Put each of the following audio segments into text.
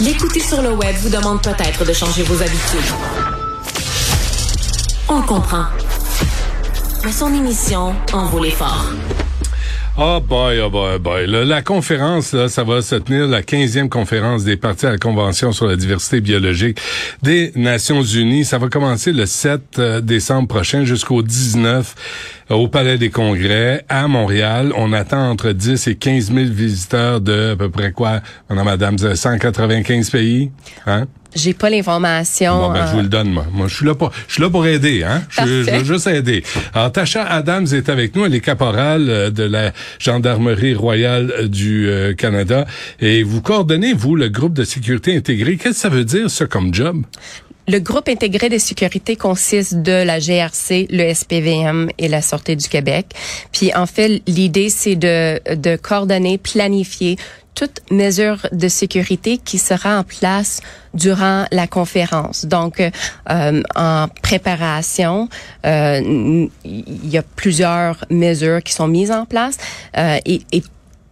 L'écouter sur le web vous demande peut-être de changer vos habitudes. On comprend. Mais son émission en vaut l'effort. Oh boy, oh boy, oh boy. La, la conférence, là, ça va se tenir, la 15e conférence des partis à la Convention sur la diversité biologique des Nations Unies. Ça va commencer le 7 euh, décembre prochain jusqu'au 19 euh, au Palais des Congrès à Montréal. On attend entre 10 et 15 000 visiteurs de à peu près quoi, madame, madame, 195 pays, hein? J'ai pas l'information. Bon, ben, je vous le donne, moi. Moi, je suis là pour, je suis là pour aider, hein. Je, je, veux juste aider. Alors, Tasha Adams est avec nous. Elle est caporale euh, de la Gendarmerie royale euh, du euh, Canada. Et vous coordonnez, vous, le groupe de sécurité intégré. Qu'est-ce que ça veut dire, ça, comme job? Le groupe intégré de sécurité consiste de la GRC, le SPVM et la Sûreté du Québec. Puis en fait, l'idée c'est de, de coordonner, planifier toute mesure de sécurité qui sera en place durant la conférence. Donc, euh, en préparation, euh, il y a plusieurs mesures qui sont mises en place euh, et, et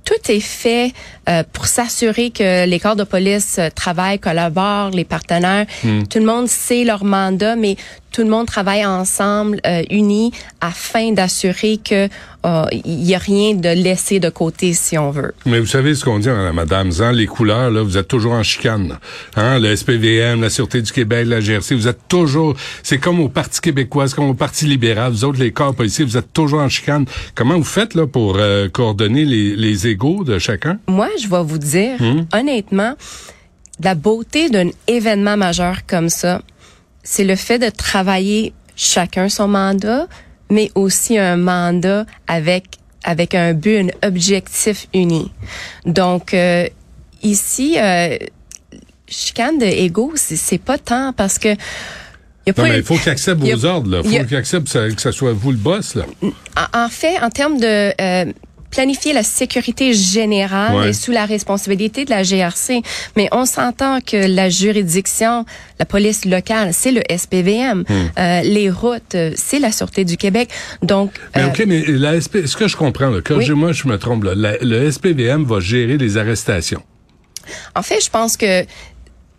tout est fait euh, pour s'assurer que les corps de police euh, travaillent, collaborent, les partenaires. Hmm. Tout le monde sait leur mandat, mais tout le monde travaille ensemble, euh, unis, afin d'assurer que il y a rien de laissé de côté, si on veut. Mais vous savez ce qu'on dit, hein, Madame Zan, les couleurs, là, vous êtes toujours en chicane. Hein? Le SPVM, la Sûreté du Québec, la GRC, vous êtes toujours... C'est comme au Parti québécois, c'est comme au Parti libéral. Vous autres, les corps policiers, vous êtes toujours en chicane. Comment vous faites là pour coordonner les, les égaux de chacun? Moi, je vais vous dire, hmm? honnêtement, la beauté d'un événement majeur comme ça, c'est le fait de travailler chacun son mandat, mais aussi un mandat avec avec un but, un objectif uni. Donc euh, ici, euh, chicane de ego, c'est pas tant parce que y a non, mais il faut qu'il accepte vos ordres. Il faut qu'il accepte que ce soit vous le boss. Là. En, fait, en termes de euh, planifier la sécurité générale est sous la responsabilité de la GRC. Mais on s'entend que la juridiction, la police locale, c'est le SPVM. Hmm. Euh, les routes, euh, c'est la Sûreté du Québec. Donc, mais OK, mais la SP, ce que je comprends, là, quand je, moi je me trompe, là, le SPVM va gérer les arrestations. En fait, je pense que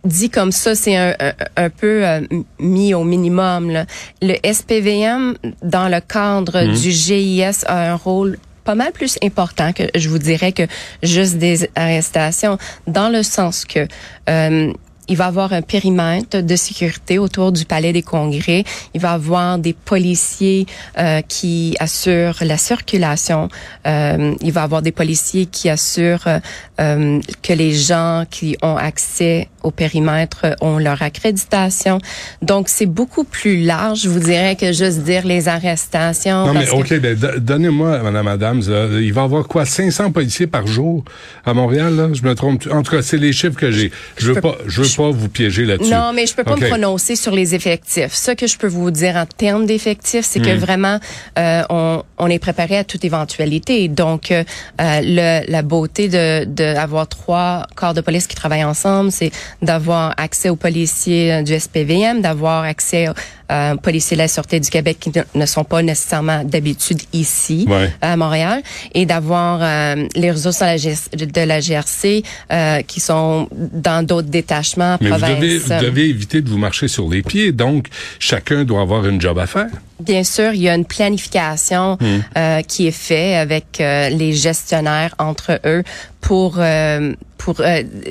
dit comme ça, c'est un, un, peu euh, mis au minimum. Là. Le SPVM, dans le cadre hmm. du GIS, a un rôle pas mal plus important que je vous dirais que juste des arrestations, dans le sens que euh, il va avoir un périmètre de sécurité autour du palais des congrès. Il va avoir des policiers euh, qui assurent la circulation. Euh, il va avoir des policiers qui assurent euh, que les gens qui ont accès au périmètre ont leur accréditation. Donc, c'est beaucoup plus large, je vous dirais, que juste dire les arrestations. Non, mais OK, ben, donnez-moi, Madame Adams, il va y avoir quoi, 500 policiers par jour à Montréal, là? Je me trompe. En tout cas, c'est les chiffres que j'ai. Je veux pas, je veux pas vous piéger là-dessus. Non, mais je peux pas me prononcer sur les effectifs. Ce que je peux vous dire en termes d'effectifs, c'est que hmm. vraiment, euh, on, on, est préparé à toute éventualité. Donc, euh, le, la beauté de d'avoir trois corps de police qui travaillent ensemble, c'est d'avoir accès aux policiers du SPVM, d'avoir accès euh, policiers de la Sûreté du Québec qui ne, sont pas nécessairement d'habitude ici à Montréal et d'avoir euh, les ressources de la, GRC euh, qui sont dans d'autres détachements. Mais vous devez, vous devez éviter de vous marcher sur les pieds, donc chacun doit avoir une job à faire. Bien sûr, il y a une planification hmm. euh, qui est faite avec euh, les gestionnaires entre eux pour euh, pour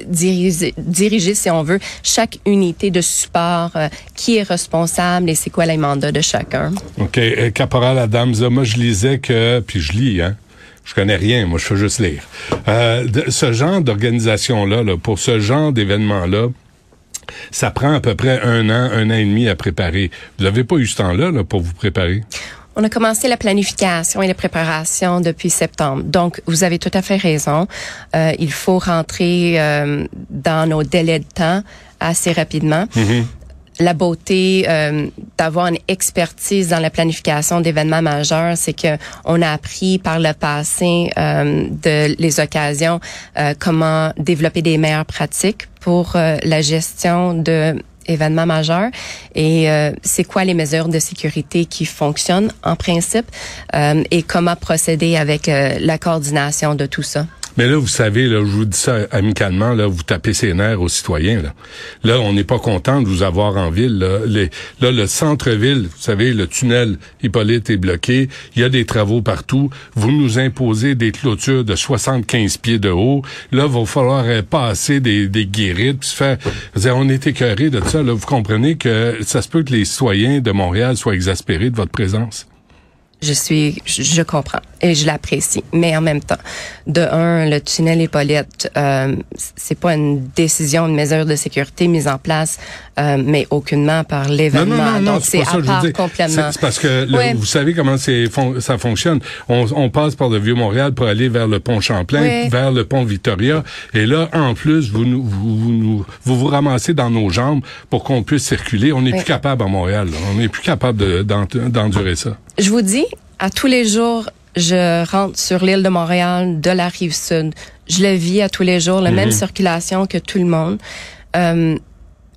diriger, diriger, si on veut, chaque unité de support qui est responsable et c'est quoi les mandats de chacun. OK. Caporal Adams, moi je lisais que, puis je lis, hein, je connais rien, moi je fais juste lire. de, ce genre d'organisation-là, là, pour ce genre d'événement-là, ça prend à peu près un an, un an et demi à préparer. Vous n'avez pas eu ce temps-là là, pour vous préparer? On a commencé la planification et la préparation depuis septembre. Donc, vous avez tout à fait raison. Euh, il faut rentrer euh, dans nos délais de temps assez rapidement. La beauté euh, d'avoir une expertise dans la planification d'événements majeurs, c'est que on a appris par le passé euh, de les occasions euh, comment développer des meilleures pratiques pour euh, la gestion de événements majeurs et euh, c'est quoi les mesures de sécurité qui fonctionnent en principe euh, et comment procéder avec euh, la coordination de tout ça? Mais là, vous savez, là, je vous dis ça amicalement, là, vous tapez ses nerfs aux citoyens. Là, là on n'est pas content de vous avoir en ville. Là, le centre-ville, vous savez, le tunnel Hippolyte est bloqué. Il y a des travaux partout. Vous nous imposez des clôtures de 75 pieds de haut. Là, il va falloir euh, passer des, des guérites, puis se faire... dire, on est écœuré de ça. Là. Vous comprenez que ça se peut que les citoyens de Montréal soient exaspérés de votre présence? Je suis, je comprends et je l'apprécie, mais en même temps, de un, le tunnel Hippolyte, euh, c'est pas une décision, une mesure de sécurité mise en place, euh, mais aucunement par l'événement. non, non, non, Donc c'est à part complètement. C'est parce que vous savez comment c'est fon- ça fonctionne. On, on passe par le Vieux-Montréal pour aller vers le pont Champlain, vers le pont Victoria. Et là, en plus, vous nous, vous, vous, vous, vous ramassez dans nos jambes pour qu'on puisse circuler. On n'est plus capable à Montréal. là. On n'est plus capable de- d'en- d'endurer ça. Je vous dis, à tous les jours, je rentre sur l'île de Montréal, de la rive sud. Je le vis à tous les jours, la même circulation que tout le monde. Euh,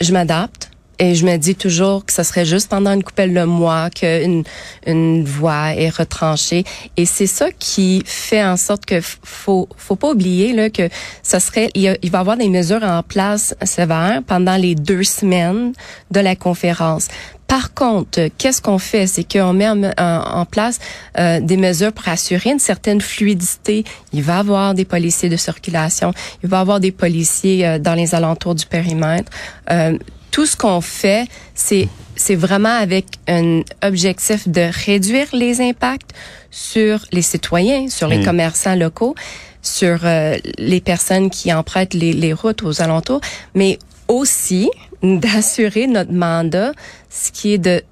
je m'adapte. Et je me dis toujours que ce serait juste pendant une couple de mois qu'une une voie est retranchée. Et c'est ça qui fait en sorte que faut faut pas oublier là que ça serait il, y a- il va y avoir des mesures en place sévères pendant les deux semaines de la conférence. Par contre, qu'est-ce qu'on fait, c'est qu'on met en, place euh, des mesures pour assurer une certaine fluidité. Il va y avoir des policiers de circulation, il va y avoir des policiers euh, dans les alentours du périmètre. Euh, tout ce qu'on fait, c'est c'est vraiment avec un objectif de réduire les impacts sur les citoyens, sur les commerçants locaux, sur euh, les personnes qui empruntent les, les routes aux alentours, mais aussi d'assurer notre mandat, ce qui est de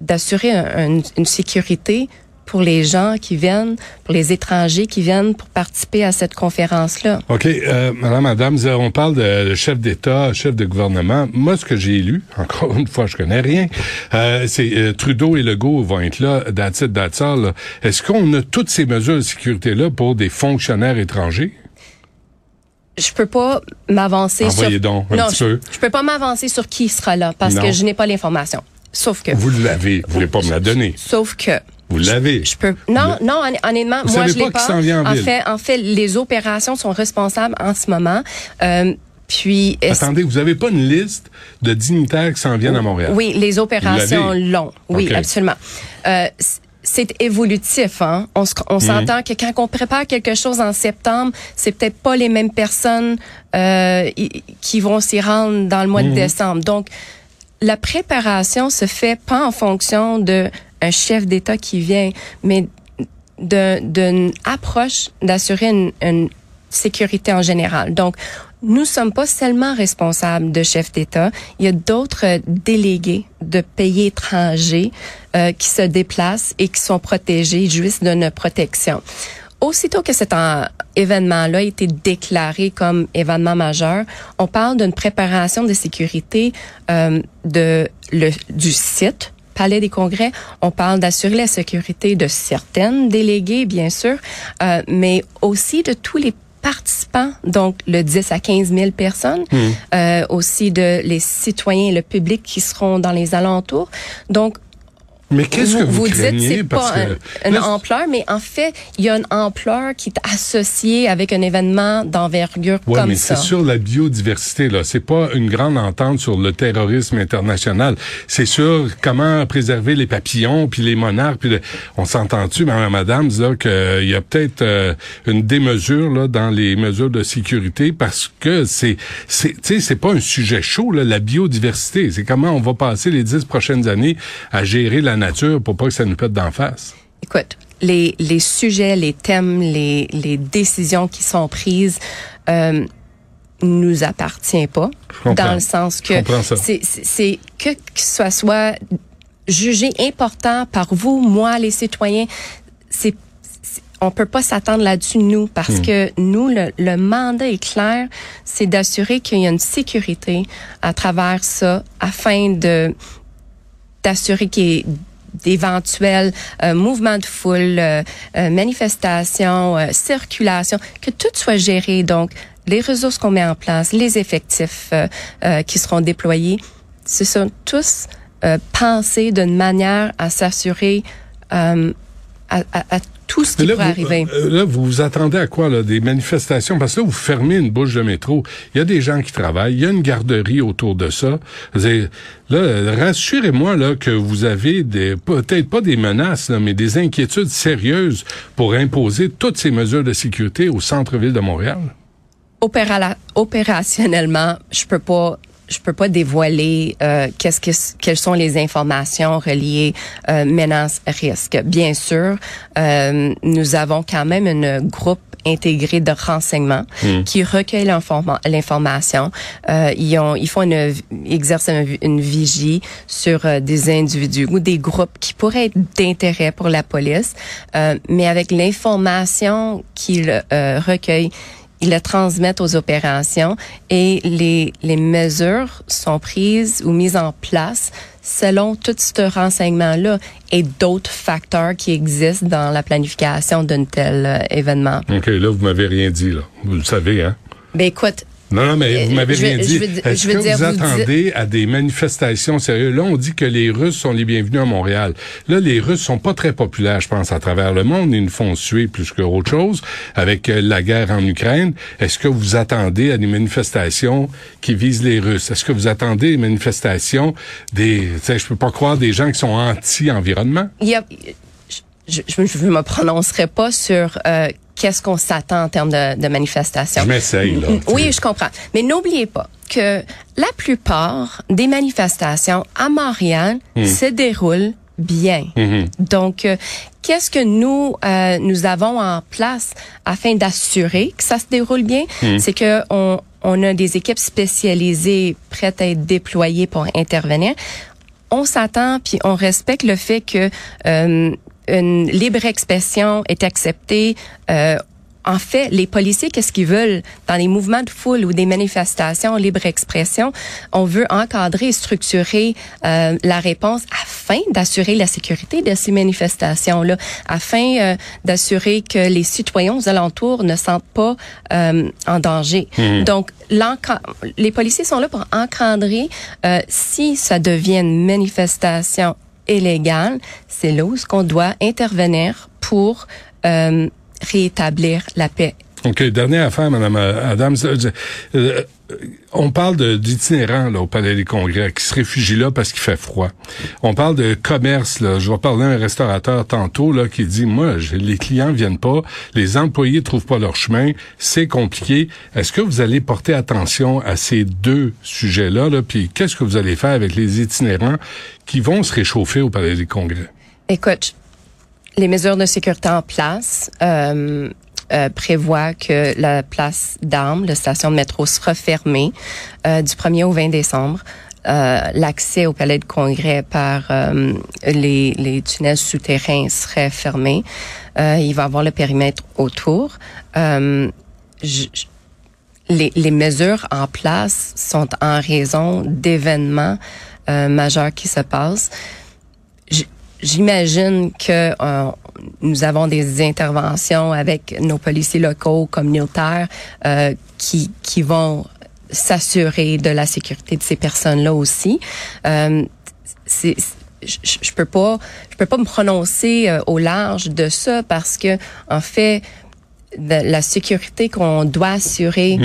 d'assurer un- un- une sécurité pour les gens qui viennent, pour les étrangers qui viennent pour participer à cette conférence-là. OK. Euh, Madame, Madame, on parle de chef d'État, chef de gouvernement. Moi, ce que j'ai lu, encore une fois, je connais rien, euh, c'est euh, Trudeau et Legault vont être là, that's it. Est-ce qu'on a toutes ces mesures de sécurité-là pour des fonctionnaires étrangers? Je peux pas m'avancer sur Envoyez donc un non, petit je, peu. je peux pas m'avancer sur qui sera là parce Non. que je n'ai pas l'information. Sauf que Vous l'avez. Vous voulez pas me la donner. sauf que Vous l'avez. je peux non non hon- honnêtement Vous moi savez je l'ai pas pas. qui s'en vient en ville. fait en fait les opérations sont responsables en ce moment. Euh, puis est-ce- Attendez, vous avez pas une liste de dignitaires qui s'en viennent à Montréal? Oui, les opérations longues. Oui, absolument. Euh, c'est évolutif. Hein? On, se- on s'entend que quand on prépare quelque chose en septembre, c'est peut-être pas les mêmes personnes euh, qui vont s'y rendre dans le mois de décembre. Donc, la préparation se fait pas en fonction de un chef d'État qui vient, mais d'une approche d'assurer une, une sécurité en général. Donc, nous sommes pas seulement responsables de chefs d'État. Il y a d'autres euh, délégués de pays étrangers euh, qui se déplacent et qui sont protégés, jouissent d'une protection. Aussitôt que cet en- événement-là a été déclaré comme événement majeur, on parle d'une préparation de sécurité euh, de le, du site Palais des Congrès. On parle d'assurer la sécurité de certaines déléguées, bien sûr, euh, mais aussi de tous les participants, donc le 10 à 15 000 personnes, euh, aussi de les citoyens et le public qui seront dans les alentours. Donc, Mais qu'est-ce que vous, dites craignez? c'est Parce pas que une ampleur, mais en fait, il y a une ampleur qui est associée avec un événement d'envergure Ouais, comme mais ça. c'est sur la biodiversité là. C'est pas une grande entente sur le terrorisme international. C'est sur comment préserver les papillons puis les monarques. Puis le- on s'entend-tu, madame, madame, là, qu'il y a peut-être euh, une démesure là dans les mesures de sécurité parce que c'est, c'est, tu sais, c'est pas un sujet chaud là, la biodiversité. C'est comment on va passer les dix prochaines années à gérer la nature pour pas que ça nous pète d'en face. Écoute, les, les sujets, les thèmes, les, les décisions qui sont prises euh, nous appartient pas, dans le sens que c'est que que ce soit jugé important par vous, moi, les citoyens, c'est on peut pas s'attendre là-dessus nous parce Hmm. que nous le, le mandat est clair, c'est d'assurer qu'il y a une sécurité à travers ça afin de d'assurer qu'il y ait d'éventuels euh, mouvements de foule, euh, euh, manifestations, euh, circulation, que tout soit géré. Donc, les ressources qu'on met en place, les effectifs euh, qui seront déployés, ce sont tous pensés d'une manière à s'assurer à, à- à tout ce qui pourrait vous, arriver. euh, là, vous vous attendez à quoi, là? Des manifestations? Parce que là, vous fermez une bouche de métro. Il y a des gens qui travaillent. Il y a une garderie autour de ça. Là, rassurez-moi, là, que vous avez des, peut-être pas des menaces, là, mais des inquiétudes sérieuses pour imposer toutes ces mesures de sécurité au centre-ville de Montréal. Opéra- opérationnellement, je peux pas je peux pas dévoiler euh, qu'est-ce que quelles sont les informations reliées euh, menaces risques. Bien sûr, euh, nous avons quand même un groupe intégré de renseignement qui recueille l'informa- l'information. Euh, ils ont ils font une exercent une, une vigie sur euh, des individus ou des groupes qui pourraient être d'intérêt pour la police, Euh, mais avec l'information qu'ils euh, recueillent ils le transmettent aux opérations et les, les mesures sont prises ou mises en place selon tout ce renseignement-là et d'autres facteurs qui existent dans la planification d'un tel euh, événement. OK, là, vous m'avez rien dit, là. Vous le savez, hein? Ben écoute, Non, non, mais vous Euh, m'avez je rien dit. Est-ce que dire, vous vous attendez à des manifestations sérieuses? Là, on dit que les Russes sont les bienvenus à Montréal. Là, les Russes sont pas très populaires, je pense, à travers le monde. Ils nous font suer plus que autre chose avec euh, la guerre en Ukraine. Est-ce que vous attendez à des manifestations qui visent les Russes? Est-ce que vous attendez des manifestations des... Je peux pas croire des gens qui sont anti-environnement? il y a, je, je me prononcerai pas sur euh, qu'est-ce qu'on s'attend en termes de, de manifestation. Je m'essaye, là. Oui, je comprends. Mais n'oubliez pas que la plupart des manifestations à Montréal se déroulent bien. Donc, euh, qu'est-ce que nous euh, nous avons en place afin d'assurer que ça se déroule bien? C'est que on, on a des équipes spécialisées prêtes à être déployées pour intervenir. On s'attend puis on respecte le fait que euh, une libre expression est acceptée. Euh, en fait, les policiers, qu'est-ce qu'ils veulent? Dans les mouvements de foule ou des manifestations libre expression On veut encadrer et structurer euh, la réponse afin d'assurer la sécurité de ces manifestations-là, afin euh, d'assurer que les citoyens aux alentours ne sentent pas euh, en danger. Donc, l'enca- les policiers sont là pour encadrer euh, si ça devient une manifestation illégale, c'est là ce qu'on doit intervenir pour euh, rétablir la paix. OK, dernière affaire, Madame Adams. Euh, euh, on parle d'itinérants au Palais des Congrès qui se réfugient là parce qu'il fait froid. On parle de commerce. Là. Je vais parler à un restaurateur tantôt là, qui dit, moi, les clients viennent pas, les employés trouvent pas leur chemin, c'est compliqué. Est-ce que vous allez porter attention à ces deux sujets-là? Là, puis qu'est-ce que vous allez faire avec les itinérants qui vont se réchauffer au Palais des Congrès? Écoute, les mesures de sécurité en place euh, euh, prévoient que la place d'armes, la station de métro, sera fermée euh, du 1er au 20 décembre. Euh, L'accès au palais de congrès par euh, les, les tunnels souterrains serait fermé. Euh, il va y avoir le périmètre autour. Euh, je- je- les, les mesures en place sont en raison d'événements euh, majeurs qui se passent. J'imagine que euh, nous avons des interventions avec nos policiers locaux communautaires euh, qui qui vont s'assurer de la sécurité de ces personnes-là aussi. Euh, c'est je, je peux pas je peux pas me prononcer euh, au large de ça parce que en fait de la sécurité qu'on doit assurer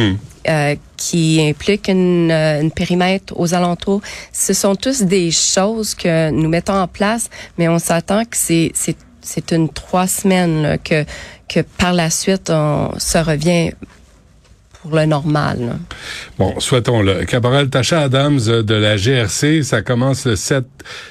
euh, qui implique une, euh, une périmètre aux alentours. Ce sont tous des choses que nous mettons en place, mais on s'attend que c'est c'est une trois semaines là, que que par la suite on se revient pour le normal. là. Bon, souhaitons-le. Caporal Tacha Adams euh, de la GRC, ça commence le 7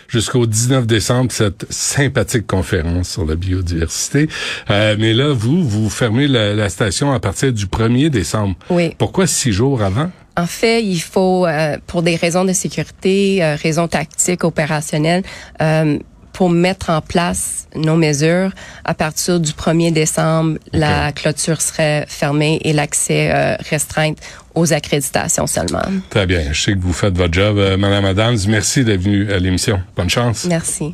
jusqu'au 19 décembre, cette sympathique conférence sur la biodiversité. Euh, mais là, vous, vous fermez la, la station à partir du 1er décembre. Oui. Pourquoi six jours avant? En fait, il faut, euh, pour des raisons de sécurité, euh, raisons tactiques, opérationnelles, euh, pour mettre en place nos mesures, à partir du 1er décembre, la clôture serait fermée et l'accès euh, restreint aux accréditations seulement. Très bien. Je sais que vous faites votre job, euh, Madame Adams. Merci d'être venue à l'émission. Bonne chance. Merci.